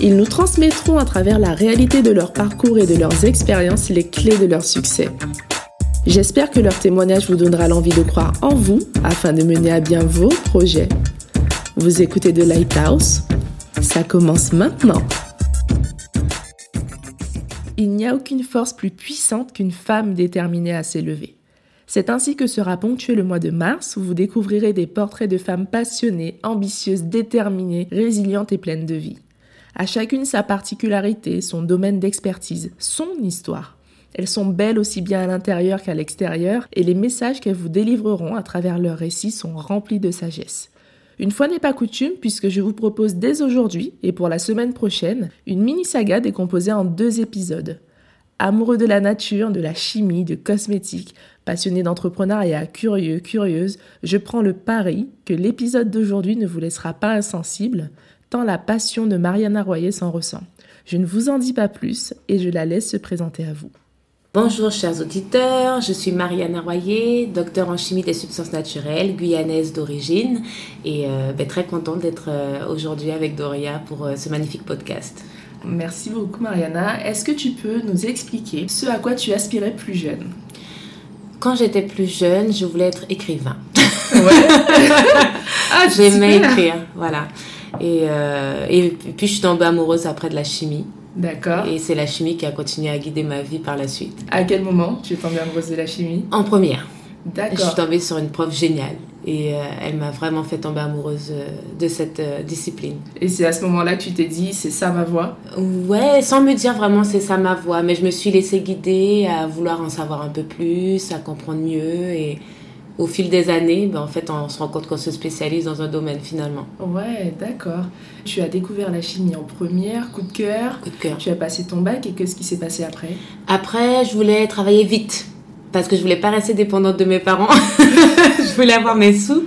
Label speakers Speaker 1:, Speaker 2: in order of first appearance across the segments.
Speaker 1: ils nous transmettront à travers la réalité de leur parcours et de leurs expériences les clés de leur succès. J'espère que leur témoignage vous donnera l'envie de croire en vous afin de mener à bien vos projets. Vous écoutez The Lighthouse Ça commence maintenant. Il n'y a aucune force plus puissante qu'une femme déterminée à s'élever. C'est ainsi que sera ponctué le mois de mars où vous découvrirez des portraits de femmes passionnées, ambitieuses, déterminées, résilientes et pleines de vie. À chacune sa particularité, son domaine d'expertise, son histoire. Elles sont belles aussi bien à l'intérieur qu'à l'extérieur et les messages qu'elles vous délivreront à travers leurs récits sont remplis de sagesse. Une fois n'est pas coutume, puisque je vous propose dès aujourd'hui et pour la semaine prochaine une mini-saga décomposée en deux épisodes. Amoureux de la nature, de la chimie, de cosmétiques, passionné d'entrepreneuriat, curieux, curieuse, je prends le pari que l'épisode d'aujourd'hui ne vous laissera pas insensible, tant la passion de Mariana Royer s'en ressent. Je ne vous en dis pas plus et je la laisse se présenter à vous.
Speaker 2: Bonjour chers auditeurs, je suis Mariana Royer, docteur en chimie des substances naturelles, guyanaise d'origine et euh, ben, très contente d'être euh, aujourd'hui avec Doria pour euh, ce magnifique podcast.
Speaker 1: Merci beaucoup Mariana. Est-ce que tu peux nous expliquer ce à quoi tu aspirais plus jeune?
Speaker 2: Quand j'étais plus jeune, je voulais être écrivain. Ouais. ah, J'aimais écrire, voilà. Euh, et, puis je suis tombée amoureuse après de la chimie.
Speaker 1: D'accord.
Speaker 2: Et c'est la chimie qui a continué à guider ma vie par la suite.
Speaker 1: À quel moment tu es tombée amoureuse de la chimie?
Speaker 2: En première.
Speaker 1: D'accord.
Speaker 2: Je suis tombée sur une prof géniale et euh, elle m'a vraiment fait tomber amoureuse euh, de cette discipline.
Speaker 1: Et c'est à ce moment-là que tu t'es dit c'est ça ma voie?
Speaker 2: Ouais, sans me dire vraiment c'est ça ma voie, mais je me suis laissée guider à vouloir en savoir un peu plus, à comprendre mieux et au fil des années, ben, en fait, on se rend compte qu'on se spécialise dans un domaine finalement.
Speaker 1: Ouais, d'accord. Tu as découvert la chimie en première, coup de cœur.
Speaker 2: Coup de cœur.
Speaker 1: Tu as passé ton bac et qu'est-ce qui s'est passé après?
Speaker 2: Après, je voulais travailler vite parce que je voulais pas rester dépendante de mes parents. je voulais avoir mes sous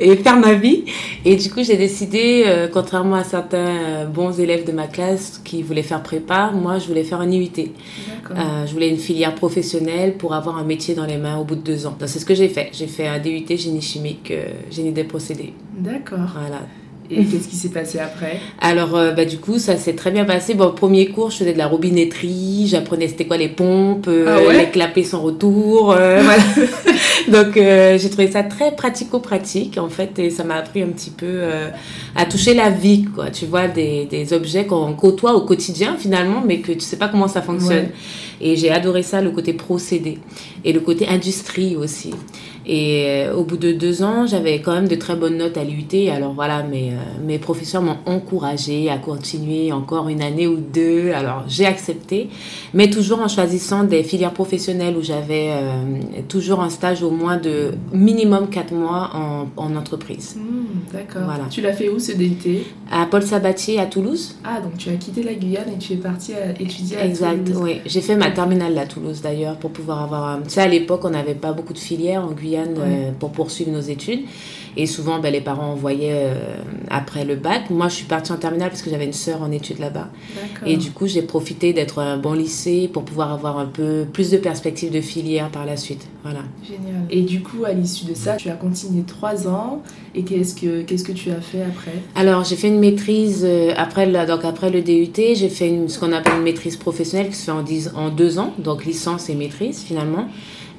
Speaker 2: et faire ma vie. Et du coup, j'ai décidé, euh, contrairement à certains euh, bons élèves de ma classe qui voulaient faire prépa, moi, je voulais faire un IUT. Euh, je voulais une filière professionnelle pour avoir un métier dans les mains au bout de deux ans. Donc, c'est ce que j'ai fait. J'ai fait un DUT génie chimique, génie des procédés.
Speaker 1: D'accord.
Speaker 2: Voilà.
Speaker 1: Et qu'est-ce qui s'est passé après?
Speaker 2: Alors, euh, bah, du coup, ça s'est très bien passé. Bon, premier cours, je faisais de la robinetterie, j'apprenais c'était quoi les pompes, euh, ah les clapets sans retour. Euh, voilà. Donc, j'ai trouvé ça très pratico-pratique, en fait, et ça m'a appris un petit peu à toucher la vie, quoi. Tu vois, des, des objets qu'on côtoie au quotidien, finalement, mais que tu sais pas comment ça fonctionne. Et j'ai adoré ça, le côté procédé et le côté industrie aussi. Et euh, au bout de deux ans, j'avais quand même de très bonnes notes à l'UT. Alors voilà, mes, euh, mes professeurs m'ont encouragé à continuer encore une année ou deux. Alors j'ai accepté, mais toujours en choisissant des filières professionnelles où j'avais euh, toujours un stage au moins de minimum quatre mois en, en entreprise.
Speaker 1: Mmh, d'accord. Voilà. Tu l'as fait où ce DUT
Speaker 2: À Paul Sabatier à Toulouse.
Speaker 1: Ah, donc tu as quitté la Guyane et tu es partie à étudier à
Speaker 2: exact,
Speaker 1: Toulouse.
Speaker 2: Exact, oui. J'ai fait ma terminale à Toulouse d'ailleurs pour pouvoir avoir... Tu sais, à l'époque, on n'avait pas beaucoup de filières en Guyane euh, pour poursuivre nos études. Et souvent, ben, les parents envoyaient euh, après le bac. Moi, je suis partie en terminale parce que j'avais une sœur en études là-bas. Et du coup, j'ai profité d'être un bon lycée pour pouvoir avoir un peu plus de perspectives de filière par la suite. Voilà.
Speaker 1: Génial. Et du coup, à l'issue de ça, tu as continué trois ans. Et qu'est-ce que, qu'est-ce que tu as fait après?
Speaker 2: Alors, j'ai fait une maîtrise euh, après, le, donc après le DUT. J'ai fait une, ce qu'on appelle une maîtrise professionnelle qui se fait en, en deux ans. Donc, licence et maîtrise finalement.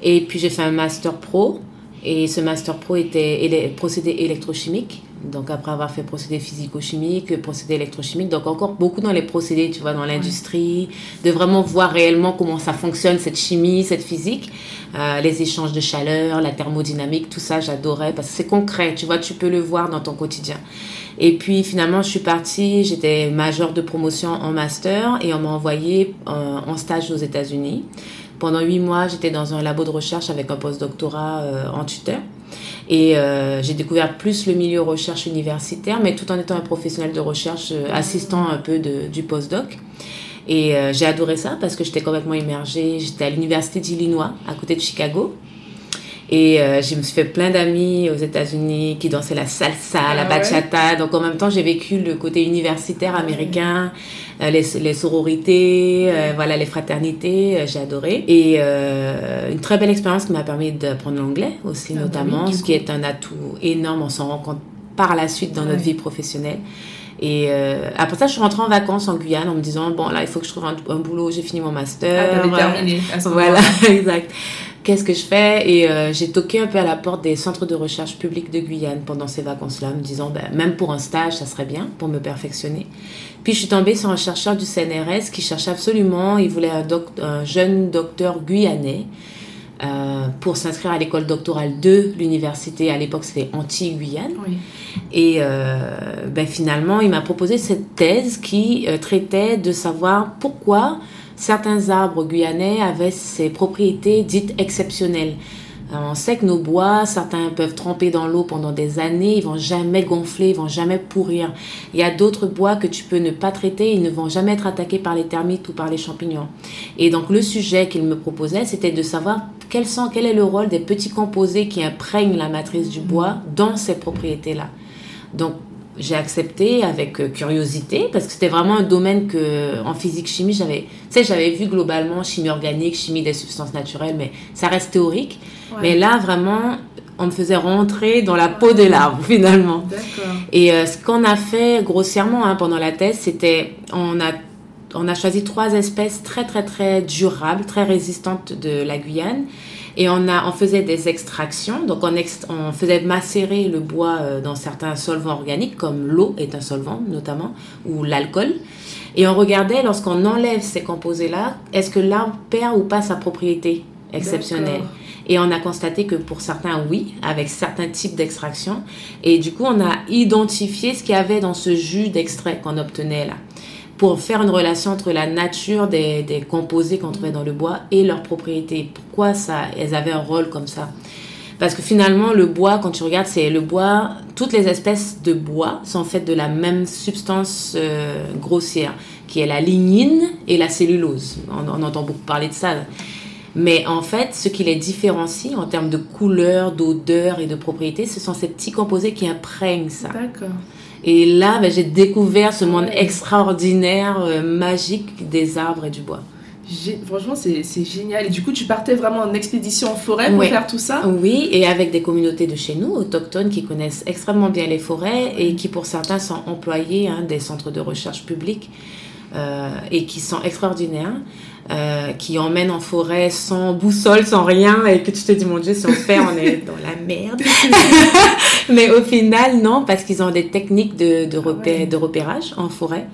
Speaker 2: Et puis j'ai fait un master pro. Et ce master pro était procédé électrochimique. Donc après avoir fait procédé physico-chimique, procédé électrochimique, donc encore beaucoup dans les procédés, tu vois, dans l'industrie, de vraiment voir réellement comment ça fonctionne, cette chimie, cette physique, euh, les échanges de chaleur, la thermodynamique, tout ça, j'adorais parce que c'est concret, tu vois, tu peux le voir dans ton quotidien. Et puis finalement, je suis partie, j'étais majeure de promotion en master et on m'a envoyé euh, en stage aux États-Unis. Pendant huit mois, j'étais dans un labo de recherche avec un postdoctorat euh, en tuteur. Et euh, j'ai découvert plus le milieu recherche universitaire, mais tout en étant un professionnel de recherche, euh, assistant un peu de, du postdoc. Et j'ai adoré ça parce que j'étais complètement immergée. J'étais à l'université d'Illinois, à côté de Chicago. Et euh, je me suis fait plein d'amis aux États-Unis qui dansaient la salsa, la
Speaker 1: Ah
Speaker 2: bachata. Donc en même temps, j'ai vécu le côté universitaire américain, euh, les, les sororités, euh, voilà, les fraternités. euh, j'ai adoré. Et euh, une très belle expérience qui m'a permis d'apprendre l'anglais aussi,
Speaker 1: Ah bah
Speaker 2: notamment,
Speaker 1: oui,
Speaker 2: ce qui est un atout énorme. On s'en rend compte par la suite dans notre vie professionnelle. Et euh, après ça, je suis rentrée en vacances en Guyane en me disant bon là, il faut que je trouve un, un boulot. J'ai fini mon
Speaker 1: Ah,
Speaker 2: master. euh,
Speaker 1: terminé à ce
Speaker 2: voilà, exact. Qu'est-ce que je fais? Et euh, j'ai toqué un peu à la porte des centres de recherche publics de Guyane pendant ces vacances-là, me disant, ben, même pour un stage, ça serait bien pour me perfectionner. Puis je suis tombée sur un chercheur du CNRS qui cherchait absolument, il voulait un, doc- un jeune docteur guyanais euh, pour s'inscrire à l'école doctorale de l'université. À l'époque, c'était Anti-Guyane.
Speaker 1: Oui.
Speaker 2: Et euh, ben finalement, il m'a proposé cette thèse qui traitait de savoir pourquoi certains arbres guyanais avaient ces propriétés dites exceptionnelles. Euh, On sait que nos bois, certains peuvent tremper dans l'eau pendant des années, ils vont jamais gonfler, ils vont jamais pourrir. Il y a d'autres bois que tu peux ne pas traiter, ils ne vont jamais être attaqués par les termites ou par les champignons. Et donc le sujet qu'il me proposait, c'était de savoir sont, quel est le rôle des petits composés qui imprègnent la matrice du bois dans ces propriétés-là. Donc, j'ai accepté avec euh, curiosité parce que c'était vraiment un domaine que en physique chimie j'avais tu sais j'avais vu globalement chimie organique chimie des substances naturelles mais ça reste théorique.
Speaker 1: Ouais.
Speaker 2: mais là vraiment on me faisait rentrer dans la peau de l'arbre finalement. Et euh, ce qu'on a fait grossièrement hein, pendant la thèse, c'était on a on a choisi trois espèces très très très durables, très résistantes de la Guyane, et on a on faisait des extractions, donc on, ext- on faisait macérer le bois euh, dans certains solvants organiques comme l'eau est un solvant notamment ou l'alcool, et on regardait lorsqu'on enlève ces composés là, est-ce que l'arbre perd ou pas sa propriété exceptionnelle? Et on a constaté que pour certains, oui, avec certains types d'extraction. Et du coup, on a identifié ce qu'il y avait dans ce jus d'extrait qu'on obtenait là, pour faire une relation entre la nature des, des composés qu'on trouvait dans le bois et leurs propriétés. Pourquoi ça, elles avaient un rôle comme ça? Parce que finalement, le bois, quand tu regardes, c'est le bois, toutes les espèces de bois sont faites de la même substance euh, grossière, qui est la lignine et la cellulose. On, entend beaucoup parler de ça. Mais en fait, ce qui les différencie en termes de couleur, d'odeur et de propriété, ce sont ces petits composés qui imprègnent ça.
Speaker 1: D'accord.
Speaker 2: Et là, ben, j'ai découvert ce monde extraordinaire, euh, magique des arbres et du bois.
Speaker 1: Gé- Franchement, c'est c'est génial. Et du coup, tu partais vraiment en expédition en forêt pour
Speaker 2: Ouais.
Speaker 1: faire tout ça?
Speaker 2: Oui, et avec des communautés de chez nous, autochtones, qui connaissent extrêmement bien les forêts et qui, pour certains, sont employés hein, des centres de recherche publics euh, et qui sont extraordinaires, euh, qui emmènent en forêt sans boussole, sans rien, et que tu te dis, mon Dieu, si on se perd, on est dans la merde. Mais au final, non, parce qu'ils ont des techniques de, de, repé-
Speaker 1: ouais.
Speaker 2: de repérage en forêt.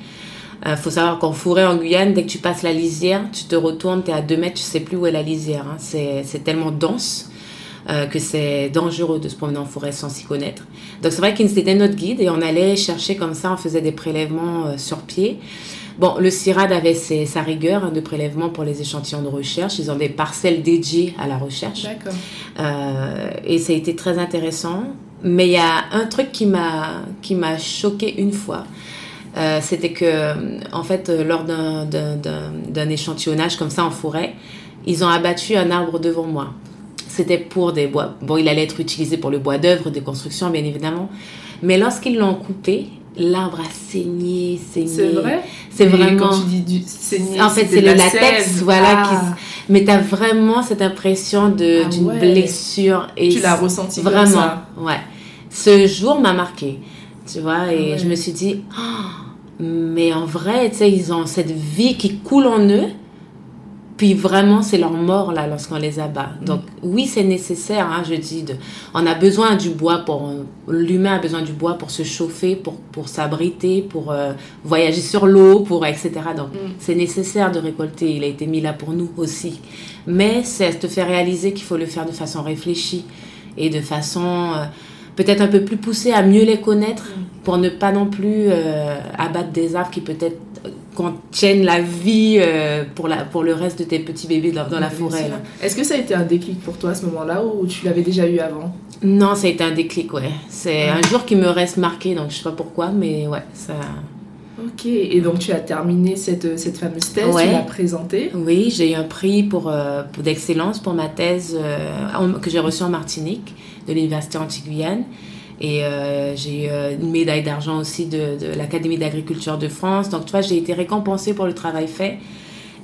Speaker 2: Il faut savoir qu'en forêt en Guyane, dès que tu passes la lisière, tu te retournes, tu es à 2 mètres, tu sais plus où est la lisière. hein. C'est c'est tellement dense euh, que c'est dangereux de se promener en forêt sans s'y connaître. Donc c'est vrai qu'il c'était notre guide et on allait chercher comme ça, on faisait des prélèvements euh, sur pied. Bon, le CIRAD avait ses- sa rigueur hein, de prélèvement pour les échantillons de recherche. Ils ont des parcelles dédiées à la recherche.
Speaker 1: D'accord.
Speaker 2: Euh, et ça a été très intéressant. Mais il y a un truc qui m'a qui m'a choqué une fois. Euh, C'était que, en fait, euh, lors d'un- échantillonnage comme ça en forêt, ils ont abattu un arbre devant moi. C'était pour des bois. Bon, il allait être utilisé pour le bois d'œuvre, des constructions, bien évidemment. Mais lorsqu'ils l'ont coupé, l'arbre a saigné, saigné.
Speaker 1: C'est vrai?
Speaker 2: C'est vraiment.
Speaker 1: Quand tu dis du saigner,
Speaker 2: En fait, c'est le
Speaker 1: la
Speaker 2: latex,
Speaker 1: sève.
Speaker 2: voilà,
Speaker 1: Ah.
Speaker 2: qui mais tu as vraiment cette impression de-
Speaker 1: Ah
Speaker 2: d'une
Speaker 1: ouais.
Speaker 2: blessure. Et
Speaker 1: Tu l'as ressenti comme
Speaker 2: Vraiment,
Speaker 1: ça.
Speaker 2: ouais. Ce jour m'a marqué, tu vois, et
Speaker 1: Ah ouais.
Speaker 2: je me suis dit, Oh, mais en vrai, tu sais, ils ont cette vie qui coule en eux, puis vraiment, c'est leur mort, là, lorsqu'on les abat.
Speaker 1: Mm.
Speaker 2: Donc, oui, c'est nécessaire, hein, je dis, de, on a besoin du bois pour, l'humain a besoin du bois pour se chauffer, pour, pour s'abriter, pour euh, voyager sur l'eau, pour, etc. Donc,
Speaker 1: Mm.
Speaker 2: c'est nécessaire de récolter, il a été mis là pour nous aussi. Mais c'est te faire réaliser qu'il faut le faire de façon réfléchie et de façon euh, peut-être un peu plus poussée à mieux les connaître
Speaker 1: Mm.
Speaker 2: pour ne pas non plus euh, abattre des arbres qui peut-être euh, contiennent la vie euh, pour, la, pour le reste de tes petits bébés dans, dans la forêt.
Speaker 1: Est-ce que ça a été un déclic pour toi à ce moment-là ou tu l'avais déjà eu avant?
Speaker 2: Non, ça a été un déclic, ouais. C'est un jour qui me reste marqué, donc je sais pas pourquoi, mais ouais, ça,
Speaker 1: Ok, et donc tu as terminé cette, cette fameuse thèse, tu l'as présentée
Speaker 2: Oui, j'ai eu un prix pour, pour d'excellence pour ma thèse que j'ai reçue en Martinique de l'Université Antiguyane. Et euh, j'ai eu euh, une médaille d'argent aussi de, de l'Académie d'agriculture de France. Donc, tu vois, j'ai été récompensée pour le travail fait.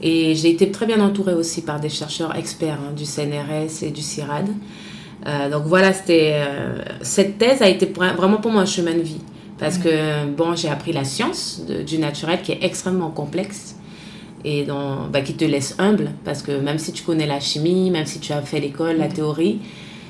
Speaker 2: Et j'ai été très bien entourée aussi par des chercheurs experts hein, du CNRS et du CIRAD. Euh, donc voilà, c'était euh, cette thèse a été vraiment pour moi un chemin de vie parce que bon, j'ai appris la science du naturel qui est extrêmement complexe et dont, bah, qui te laisse humble parce que même si tu connais la chimie, même si tu as fait l'école, la théorie,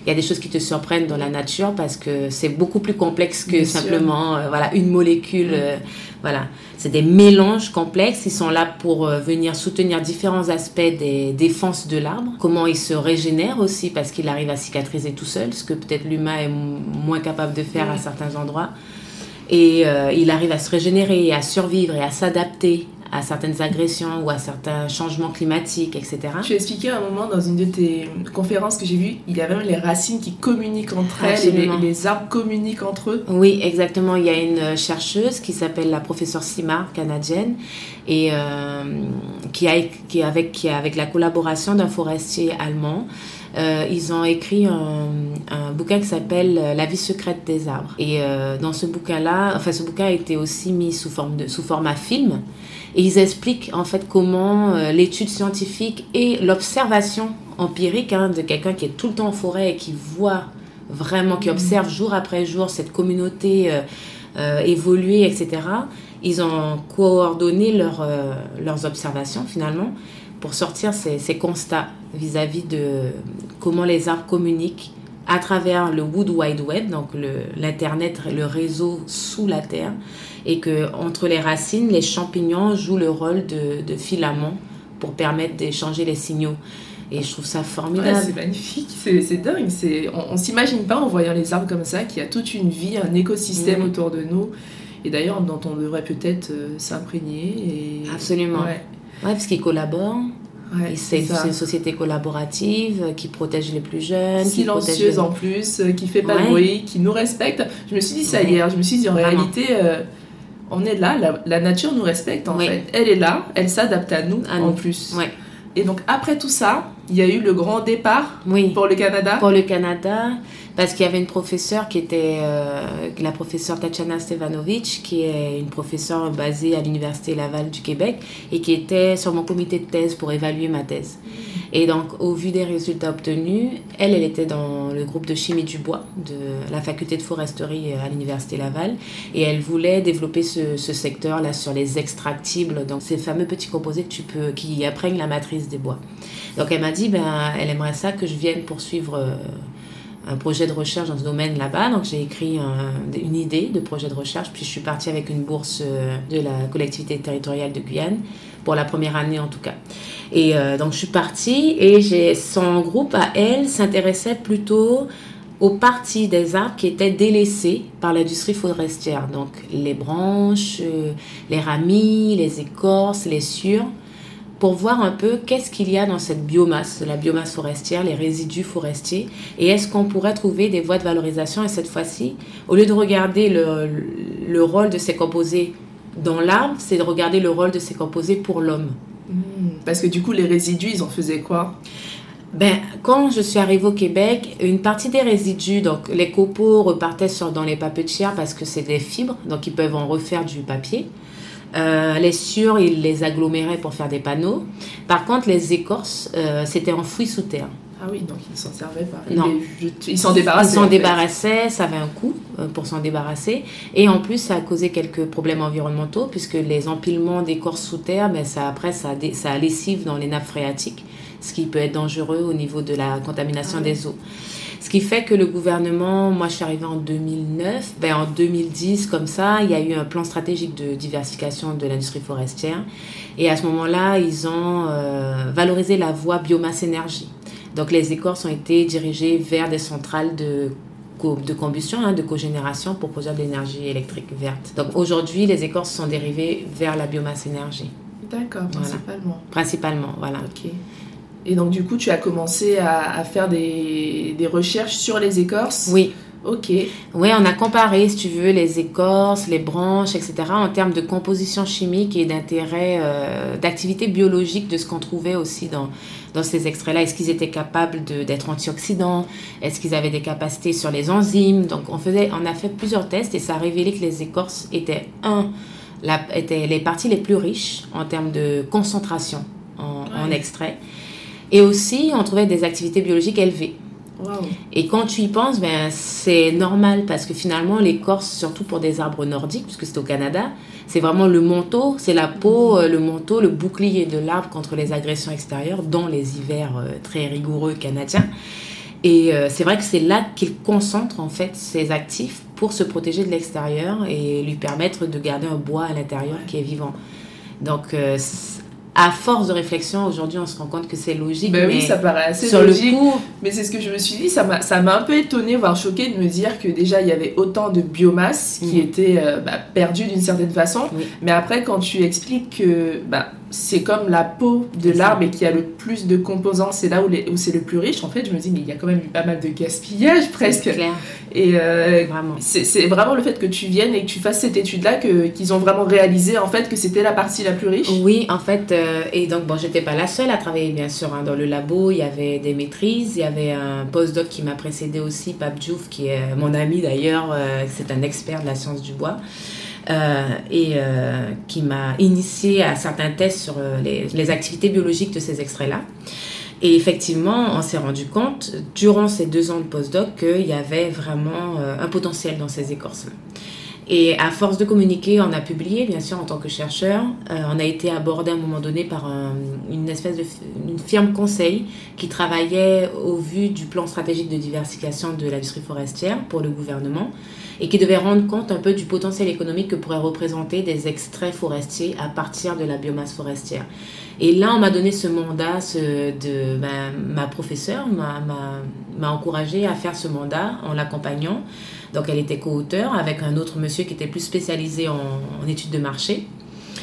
Speaker 2: il y a des choses qui te surprennent dans la nature parce que c'est beaucoup plus complexe que simplement euh, voilà une molécule euh, voilà. C'est des mélanges complexes. Ils sont là pour euh, venir soutenir différents aspects des défenses de l'arbre. Comment il se régénère aussi parce qu'il arrive à cicatriser tout seul ce que peut-être l'humain est moins capable de faire à certains endroits. Et il arrive à se régénérer à survivre et à s'adapter à certaines agressions ou à certains changements climatiques, etc.
Speaker 1: Tu as expliqué à un moment dans une de tes conférences que j'ai vues, il y a même les racines qui communiquent entre elles et les, arbres communiquent entre eux.
Speaker 2: Oui, exactement. Il y a une chercheuse qui s'appelle la professeure Simard, canadienne, et euh, qui, a, qui, avec, qui avec la collaboration d'un forestier allemand. Euh, ils ont écrit un, un bouquin qui s'appelle La vie secrète des arbres. Et euh, dans ce bouquin-là, enfin ce bouquin a été aussi mis sous forme de sous format film. Et ils expliquent en fait comment euh, l'étude scientifique et l'observation empirique hein, de quelqu'un qui est tout le temps en forêt et qui voit vraiment, qui observe jour après jour cette communauté euh, euh, évoluer, etc. Ils ont coordonné leur, leurs observations finalement pour sortir ces, ces constats vis-à-vis de comment les arbres communiquent à travers le Wood Wide Web, donc l'Internet, le, réseau sous la Terre, et que entre les racines, les champignons jouent le rôle de, de filaments pour permettre d'échanger les signaux. Et je trouve ça formidable.
Speaker 1: c'est magnifique, c'est dingue. On, on s'imagine pas en voyant les arbres comme ça qu'il y a toute une vie, un écosystème mm. autour de nous. Et d'ailleurs, dont on devrait peut-être euh, s'imprégner.
Speaker 2: Et... Absolument. Ouais. ouais parce qu'ils collaborent c'est une société collaborative qui protège les plus jeunes.
Speaker 1: Silencieuse en plus, euh, qui fait pas de bruit, qui nous respecte. Je me suis dit ça hier, je me suis dit en réalité, euh, on est là, la, nature nous respecte en fait. Elle est là, elle s'adapte à nous en plus. Et donc après tout ça, il y a eu le grand départ pour le Canada?
Speaker 2: Pour le Canada, parce qu'il y avait une professeure qui était euh, la professeure Tatiana Stevanovic, qui est une professeure basée à l'Université Laval du Québec et qui était sur mon comité de thèse pour évaluer ma thèse. Et donc, au vu des résultats obtenus, elle, elle était dans le groupe de chimie du bois de la faculté de foresterie à l'Université Laval et elle voulait développer ce, ce secteur-là sur les extractibles, donc ces fameux petits composés que tu peux, qui apprennent la matrice des bois. Donc, elle m'a dit, ben, elle aimerait ça que je vienne poursuivre euh, un projet de recherche dans ce domaine là-bas. Donc j'ai écrit une idée de projet de recherche, puis je suis partie avec une bourse euh, de la collectivité territoriale de Guyane, pour la première année en tout cas. Et euh, donc je suis partie et son groupe à elle s'intéressait plutôt aux parties des arbres qui étaient délaissées par l'industrie forestière. Donc les branches, les ramis, les écorces, les sures pour voir un peu qu'est-ce qu'il y a dans cette biomasse, la biomasse forestière, les résidus forestiers, et est-ce qu'on pourrait trouver des voies de valorisation. Et cette fois-ci, au lieu de regarder le, le rôle de ces composés dans l'arbre, c'est de regarder le rôle de ces composés pour l'homme.
Speaker 1: Hmm. parce que du coup, les résidus, ils en faisaient quoi?
Speaker 2: Ben, quand je suis arrivée au Québec, une partie des résidus, donc les copeaux repartaient sur, dans les papetières parce que c'est des fibres, donc ils peuvent en refaire du papier. Euh, les sûrs, ils les aggloméraient pour faire des panneaux. Par contre, les écorces, euh, c'était enfoui sous terre.
Speaker 1: Ah oui, donc ils ne s'en servaient pas. Non. Ils s'en débarrassaient.
Speaker 2: Ils s'en débarrassaient, ça avait un coût euh, pour s'en débarrasser. Et en plus, ça a causé quelques problèmes environnementaux, puisque les empilements d'écorces sous terre, ben, ça, après, ça, ça lessive dans les nappes phréatiques, ce qui peut être dangereux au niveau de la contamination ah des eaux. Ce qui fait que le gouvernement, moi je suis arrivée en 2009, ben en 2010 comme ça, il y a eu un plan stratégique de diversification de l'industrie forestière. Et à ce moment-là, ils ont euh, valorisé la voie biomasse-énergie. Donc les écorces ont été dirigées vers des centrales de de combustion, hein, de cogénération pour produire de l'énergie électrique verte. Donc aujourd'hui, les écorces sont dérivées vers la biomasse énergie.
Speaker 1: D'accord, principalement.
Speaker 2: Principalement, voilà.
Speaker 1: Ok. Et donc, du coup, tu as commencé à, faire des, des, recherches sur les écorces
Speaker 2: Oui.
Speaker 1: Ok.
Speaker 2: Oui, on a comparé, si tu veux, les écorces, les branches, etc., en termes de composition chimique et d'intérêt, euh, d'activité biologique de ce qu'on trouvait aussi dans, dans ces extraits-là. Est-ce qu'ils étaient capables d'être antioxydants? Est-ce qu'ils avaient des capacités sur les enzymes? Donc, on, faisait, on a fait plusieurs tests et ça a révélé que les écorces étaient, un, la, étaient les parties les plus riches en termes de concentration en, en extrait. Et aussi, on trouvait des activités biologiques élevées. Et quand tu y penses, ben, c'est normal parce que finalement, l'écorce, surtout pour des arbres nordiques, puisque c'est au Canada, c'est vraiment le manteau, c'est la peau, euh, le manteau, le bouclier de l'arbre contre les agressions extérieures dans les hivers euh, très rigoureux canadiens. Et euh, c'est vrai que c'est là qu'il concentre en fait ses actifs pour se protéger de l'extérieur et lui permettre de garder un bois à l'intérieur qui est vivant. Donc à force de réflexion, aujourd'hui, on se rend compte que c'est logique.
Speaker 1: Ben mais oui, ça paraît assez sur logique. Le coup... Mais c'est ce que je me suis dit, ça m'a, un peu étonné, voire choqué de me dire que déjà, il y avait autant de biomasse qui était euh, bah, perdue d'une certaine façon. Mais après, quand tu expliques que bah, c'est comme la peau de l'arbre et qui a le plus de composants, c'est là où, où c'est le plus riche. En fait, je me dis, mais il y a quand même eu pas mal de gaspillage presque.
Speaker 2: Clair.
Speaker 1: Et euh, vraiment. C'est, vraiment le fait que tu viennes et que tu fasses cette étude-là que, qu'ils ont vraiment réalisé en fait que c'était la partie la plus riche.
Speaker 2: Oui, en fait, euh, et donc bon, j'étais pas la seule à travailler bien sûr hein, dans le labo. Il y avait des maîtrises, il y avait un postdoc qui m'a précédé aussi, Pape Diouf, qui est mon ami d'ailleurs, euh, c'est un expert de la science du bois. Euh, et euh, qui m'a initié à certains tests sur euh, les, activités biologiques de ces extraits-là. Et effectivement, on s'est rendu compte, durant ces deux ans de postdoc, qu'il y avait vraiment un potentiel dans ces écorces-là. Et à force de communiquer, on a publié, bien sûr, en tant que chercheur. on a été abordé à un moment donné par une espèce de une firme conseil qui travaillait au vu du plan stratégique de diversification de l'industrie forestière pour le gouvernement et qui devait rendre compte un peu du potentiel économique que pourraient représenter des extraits forestiers à partir de la biomasse forestière. Et là, on m'a donné ce mandat ce, de ma, ma professeure, m'a encouragé à faire ce mandat en l'accompagnant. Donc, elle était co-auteur avec un autre monsieur qui était plus spécialisé en, en études de marché.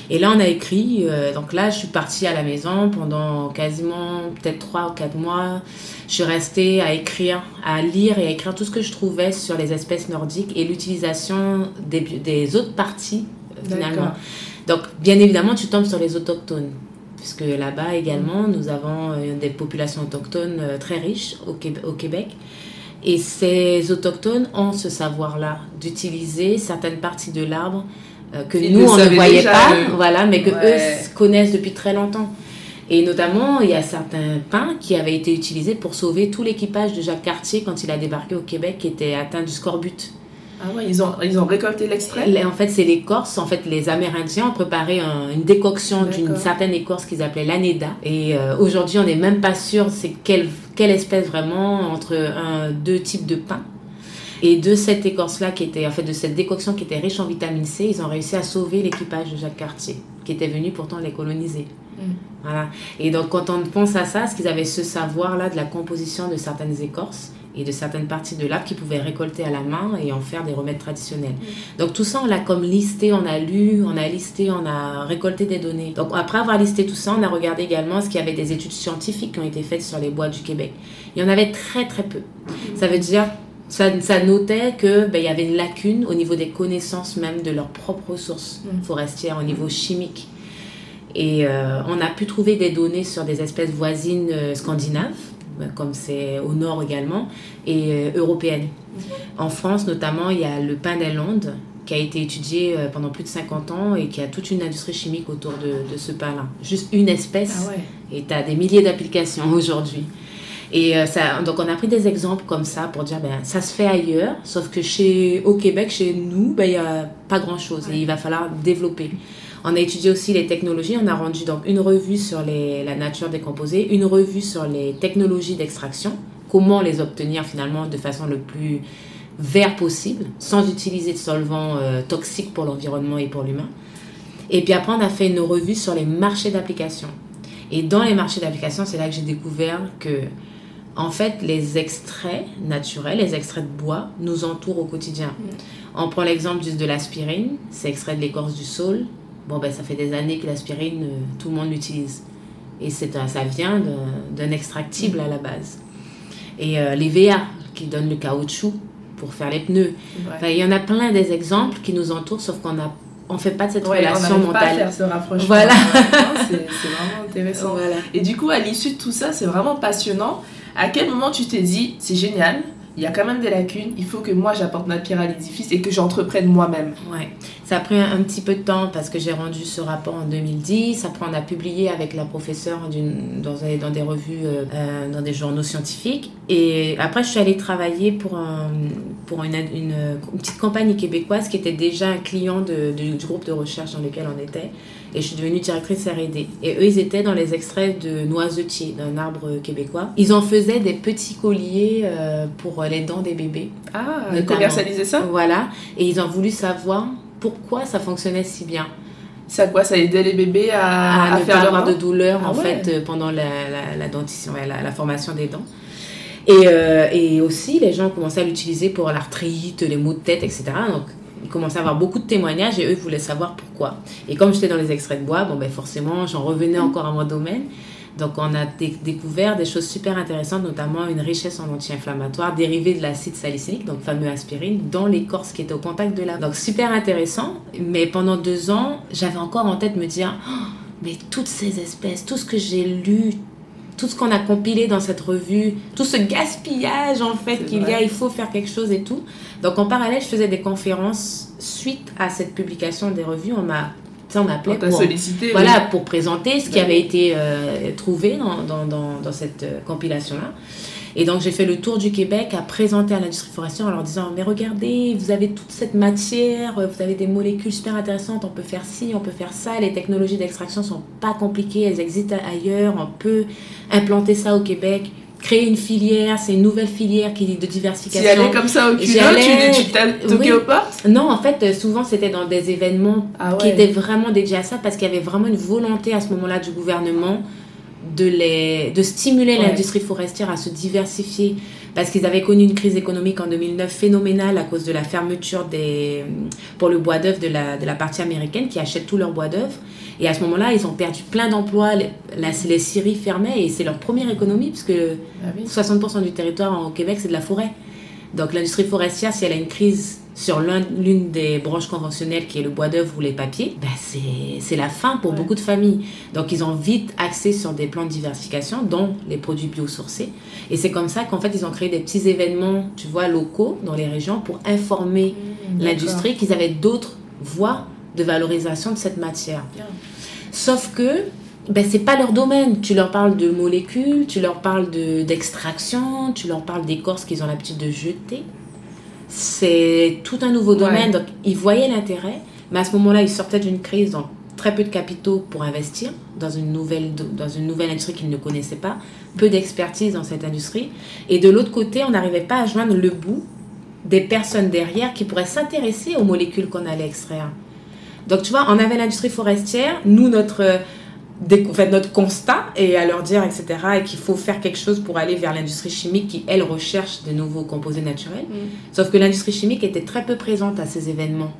Speaker 2: Et là, on a écrit. Euh, donc là, je suis partie à la maison pendant quasiment peut-être trois ou quatre mois. Je suis restée à écrire, à lire et à écrire tout ce que je trouvais sur les espèces nordiques et l'utilisation des, des, autres parties finalement. Donc, bien évidemment, tu tombes sur les autochtones. Puisque là-bas également, nous avons euh, des populations autochtones euh, très riches au Québec. Et ces autochtones ont ce savoir-là d'utiliser certaines parties de l'arbre euh, que nous, on ne voyait pas, voilà, mais que eux connaissent depuis très longtemps. Et notamment, il y a certains pins qui avaient été utilisés pour sauver tout l'équipage de Jacques Cartier quand il a débarqué au Québec, qui était atteint du scorbut.
Speaker 1: Ah ouais, ils ont, ils ont récolté l'extrait?
Speaker 2: En fait, c'est l'écorce. En fait, les Amérindiens ont préparé une décoction d'une certaine écorce qu'ils appelaient l'aneda. Et euh, aujourd'hui, on n'est même pas sûr c'est quelle, quelle espèce vraiment entre un, deux types de pins. Et de cette écorce-là, qui était, en fait, de cette décoction qui était riche en vitamine C, ils ont réussi à sauver l'équipage de Jacques Cartier, qui était venu pourtant les coloniser. Mm. Voilà. Et donc, quand on pense à ça, ce qu'ils avaient ce savoir-là de la composition de certaines écorces et de certaines parties de l'arbre qu'ils pouvaient récolter à la main et en faire des remèdes traditionnels? Mm. Donc, tout ça, on l'a comme listé, on a lu, on a listé, on a récolté des données. Donc, après avoir listé tout ça, on a regardé également ce qu'il y avait des études scientifiques qui ont été faites sur les bois du Québec. Il y en avait très, très peu. Mm. Ça veut dire ça, notait qu'il ben, y avait une lacune au niveau des connaissances même de leurs propres ressources mm. forestières, au niveau chimique. Et euh, on a pu trouver des données sur des espèces voisines euh, scandinaves, ben, comme c'est au nord également, et euh, européennes. Mm. En France, notamment, il y a le pin des Landes, qui a été étudié pendant plus de 50 ans et qui a toute une industrie chimique autour de, ce pain-là. Juste une espèce, ah et tu as des milliers d'applications aujourd'hui. Et euh, ça, donc on a pris des exemples comme ça pour dire ben ça se fait ailleurs, sauf que chez au Québec, chez nous, ben il y a pas grand chose et il va falloir développer. On a étudié aussi les technologies, on a rendu donc une revue sur les, la nature des composés, une revue sur les technologies d'extraction, comment les obtenir finalement de façon le plus vert possible, sans utiliser de solvants euh, toxiques pour l'environnement et pour l'humain. Et puis après, on a fait une revue sur les marchés d'application. Et dans les marchés d'application, c'est là que j'ai découvert que en fait, les extraits naturels, les extraits de bois, nous entourent au quotidien. Mm. On prend l'exemple juste de l'aspirine, c'est extrait de l'écorce du saule. Bon, ben, ça fait des années que l'aspirine, euh, tout le monde l'utilise. Et c'est ça vient d'un extractible à la base. Et euh, les VA, qui donnent le caoutchouc pour faire les pneus. il y en a plein des exemples qui nous entourent, sauf qu'on a on fait pas de cette relation
Speaker 1: on
Speaker 2: mentale.
Speaker 1: Pas à faire ce rapprochement.
Speaker 2: Voilà.
Speaker 1: c'est vraiment intéressant. Et du coup, à l'issue de tout ça, c'est vraiment passionnant. À quel moment tu t'es dit, c'est génial, il y a quand même des lacunes, il faut que moi j'apporte ma pierre à l'édifice et que j'entreprenne moi-même.
Speaker 2: Ouais, ça a pris un, petit peu de temps parce que j'ai rendu ce rapport en 2010. Après, on a publié avec la professeure dans, dans, des revues, euh, euh, dans des journaux scientifiques. Et après, je suis allée travailler pour, pour une, une, petite compagnie québécoise qui était déjà un client de, du groupe de recherche dans lequel on était et je suis devenue directrice R&D. Et eux, ils étaient dans les extraits de noisetier, d'un arbre québécois. Ils en faisaient des petits colliers euh, pour les dents des bébés.
Speaker 1: Ah, ils commercialisaient ça?
Speaker 2: Voilà. Et ils ont voulu savoir pourquoi ça fonctionnait si bien.
Speaker 1: Ça quoi? Ça aidait les bébés à,
Speaker 2: à,
Speaker 1: ne
Speaker 2: faire pas avoir de douleur ah en fait euh, pendant la, la, dentition, la, la, formation des dents. Et, euh, et, aussi, les gens commençaient à l'utiliser pour l'arthrite, les maux de tête, etc. Donc, ils commençaient à avoir beaucoup de témoignages et eux voulaient savoir pourquoi. Et comme j'étais dans les extraits de bois, bon ben forcément, j'en revenais encore à mon domaine. Donc on a découvert des choses super intéressantes, notamment une richesse en anti-inflammatoire dérivée de l'acide salicylique, donc fameux aspirine, dans l'écorce qui était au contact de la. Donc super intéressant. Mais pendant deux ans, j'avais encore en tête me dire, oh, mais toutes ces espèces, tout ce que j'ai lu, tout ce qu'on a compilé dans cette revue, tout ce gaspillage en fait qu'il y a, il faut faire quelque chose et tout. Donc en parallèle, je faisais des conférences suite à cette publication des revues. On m'a on m'appelait
Speaker 1: pour, sollicité,
Speaker 2: voilà, pour présenter ce qui avait été euh, trouvé dans, dans, dans, dans cette euh, compilation-là. Et donc, j'ai fait le tour du Québec à présenter à l'industrie forestière en leur disant Mais regardez, vous avez toute cette matière, vous avez des molécules super intéressantes, on peut faire ci, on peut faire ça, les technologies d'extraction sont pas compliquées, elles existent ailleurs, on peut implanter ça au Québec créer une filière, c'est une nouvelle filière qui de diversification.
Speaker 1: Tu allais comme ça au culot, tu, tu toqué aux portes?
Speaker 2: Non, en fait, souvent c'était dans des événements ah qui étaient vraiment dédiés à ça parce qu'il y avait vraiment une volonté à ce moment-là du gouvernement de, les, de stimuler l'industrie forestière à se diversifier parce qu'ils avaient connu une crise économique en 2009 phénoménale à cause de la fermeture des, pour le bois d'œuvre de la, de la partie américaine qui achète tout leur bois d'œuvre. Et à ce moment-là, ils ont perdu plein d'emplois. Les, les scieries fermaient et c'est leur première économie parce que 60% ah du territoire au Québec, c'est de la forêt. Donc l'industrie forestière, si elle a une crise sur l'une des branches conventionnelles qui est le bois d'œuvre ou les papiers, ben c'est la fin pour beaucoup de familles. Donc ils ont vite axé sur des plans de diversification, dont les produits biosourcés. Et c'est comme ça qu'en fait ils ont créé des petits événements, tu vois, locaux dans les régions pour informer mmh, l'industrie qu'ils avaient d'autres voies de valorisation de cette matière. Sauf que ben, c'est pas leur domaine. Tu leur parles de molécules, tu leur parles d'extraction, tu leur parles d'écorce qu'ils ont l'habitude de jeter c'est tout un nouveau domaine. Donc, ils voyaient l'intérêt, mais à ce moment-là, ils sortaient d'une crise, donc très peu de capitaux pour investir dans une nouvelle, dans une nouvelle industrie qu'ils ne connaissaient pas, peu d'expertise dans cette industrie. Et de l'autre côté, on n'arrivait pas à joindre le bout des personnes derrière qui pourraient s'intéresser aux molécules qu'on allait extraire. Donc, tu vois, on avait l'industrie forestière, nous, notre fait, notre constat et à leur dire, etc., et qu'il faut faire quelque chose pour aller vers l'industrie chimique qui, elle, recherche de nouveaux composés naturels. Mm. Sauf que l'industrie chimique était très peu présente à ces événements.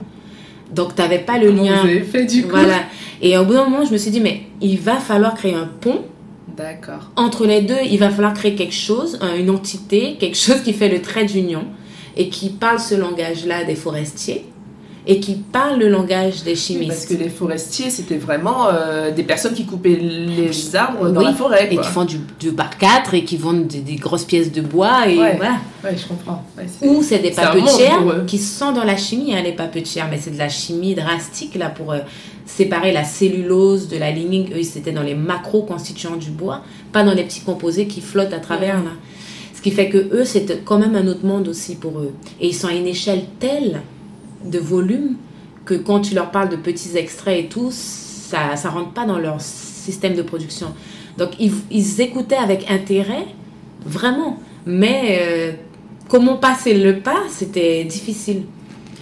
Speaker 2: Donc, tu n'avais pas le lien.
Speaker 1: Vous avez fait du coup
Speaker 2: Voilà. Et au bout d'un moment, je me suis dit, mais il va falloir créer un pont.
Speaker 1: D'accord.
Speaker 2: Entre les deux, il va falloir créer quelque chose, une entité, quelque chose qui fait le trait d'union et qui parle ce langage-là des forestiers et qui parlent le langage des chimistes.
Speaker 1: parce que les forestiers, c'était vraiment euh, des personnes qui coupaient les arbres dans la forêt.
Speaker 2: Et qui font du, du bar 4 et qui vendent des, grosses pièces de bois. Et voilà.
Speaker 1: Ouais, je comprends.
Speaker 2: Ou c'est des papetières qui sont dans la chimie, hein, les papetières, mais c'est de la chimie drastique là pour euh, séparer la cellulose de la lignine. Eux, c'était dans les macro-constituants du bois, pas dans les petits composés qui flottent à travers. Là. Ce qui fait que eux, c'est quand même un autre monde aussi pour eux. Et ils sont à une échelle telle de volume que quand tu leur parles de petits extraits et tout, ça ne rentre pas dans leur système de production. Donc ils, ils écoutaient avec intérêt, vraiment. Mais euh, comment passer le pas, c'était difficile.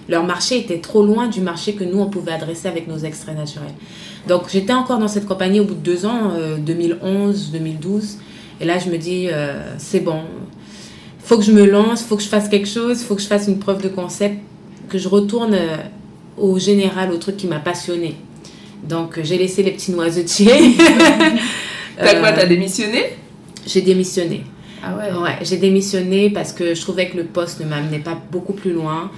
Speaker 2: Leur marché était trop loin du marché que nous, on pouvait adresser avec nos extraits naturels. Donc j'étais encore dans cette compagnie au bout de deux ans, 2011, euh, 2012. Et là, je me dis, euh, c'est bon, faut que je me lance, faut que je fasse quelque chose, faut que je fasse une preuve de concept que je retourne euh, au général, au truc qui m'a passionné. Donc, j'ai laissé les petits noisetiers.
Speaker 1: T'as quoi T'as euh, démissionné?
Speaker 2: J'ai démissionné.
Speaker 1: Ah ouais.
Speaker 2: Ouais, j'ai démissionné parce que je trouvais que le poste ne m'amenait pas beaucoup plus loin.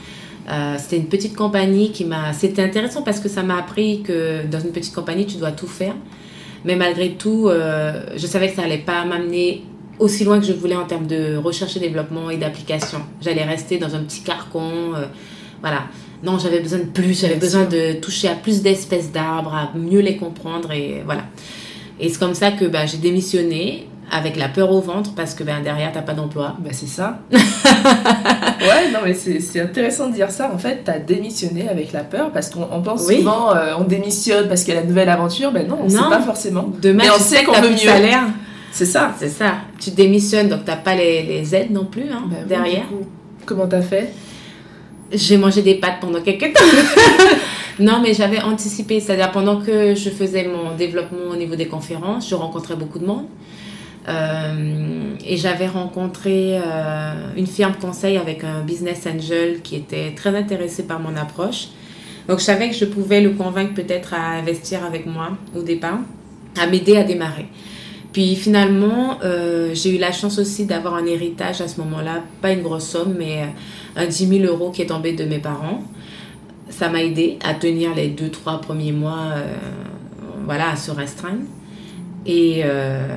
Speaker 2: Euh, c'était une petite compagnie qui m'a. C'était intéressant parce que ça m'a appris que dans une petite compagnie, tu dois tout faire. Mais malgré tout, euh, je savais que ça allait pas m'amener aussi loin que je voulais en termes de recherche et développement et d'application. J'allais rester dans un petit carcon. euh, voilà. Non, j'avais besoin de plus. J'avais besoin de toucher à plus d'espèces d'arbres, à mieux les comprendre et voilà. Et c'est comme ça que bah, j'ai démissionné avec la peur au ventre parce que ben, derrière, t'as pas d'emploi.
Speaker 1: Bah c'est ça. ouais, non mais c'est intéressant de dire ça. En fait, t'as démissionné avec la peur parce qu'on on pense
Speaker 2: Oui.
Speaker 1: souvent euh, on démissionne parce qu'il y a la nouvelle aventure. Ben non, on sait pas forcément.
Speaker 2: Demain,
Speaker 1: Mais on sait qu'on veut mieux.
Speaker 2: salaire.
Speaker 1: C'est ça.
Speaker 2: C'est ça. Tu démissionnes, donc t'as pas les, les aides non plus hein,
Speaker 1: oui,
Speaker 2: derrière.
Speaker 1: coup. Comment t'as fait?
Speaker 2: J'ai mangé des pâtes pendant quelques temps. non, mais j'avais anticipé. C'est-à-dire, pendant que je faisais mon développement au niveau des conférences, je rencontrais beaucoup de monde. Euh, et j'avais rencontré euh, une firme conseil avec un business angel qui était très intéressé par mon approche. Donc, je savais que je pouvais le convaincre peut-être à investir avec moi au départ, à m'aider à démarrer. Puis finalement, euh, j'ai eu la chance aussi d'avoir un héritage à ce moment-là, pas une grosse somme, mais un 10 000 euros qui est tombé de mes parents. Ça m'a aidé à tenir les deux, trois premiers mois, euh, voilà, à se restreindre. Et euh,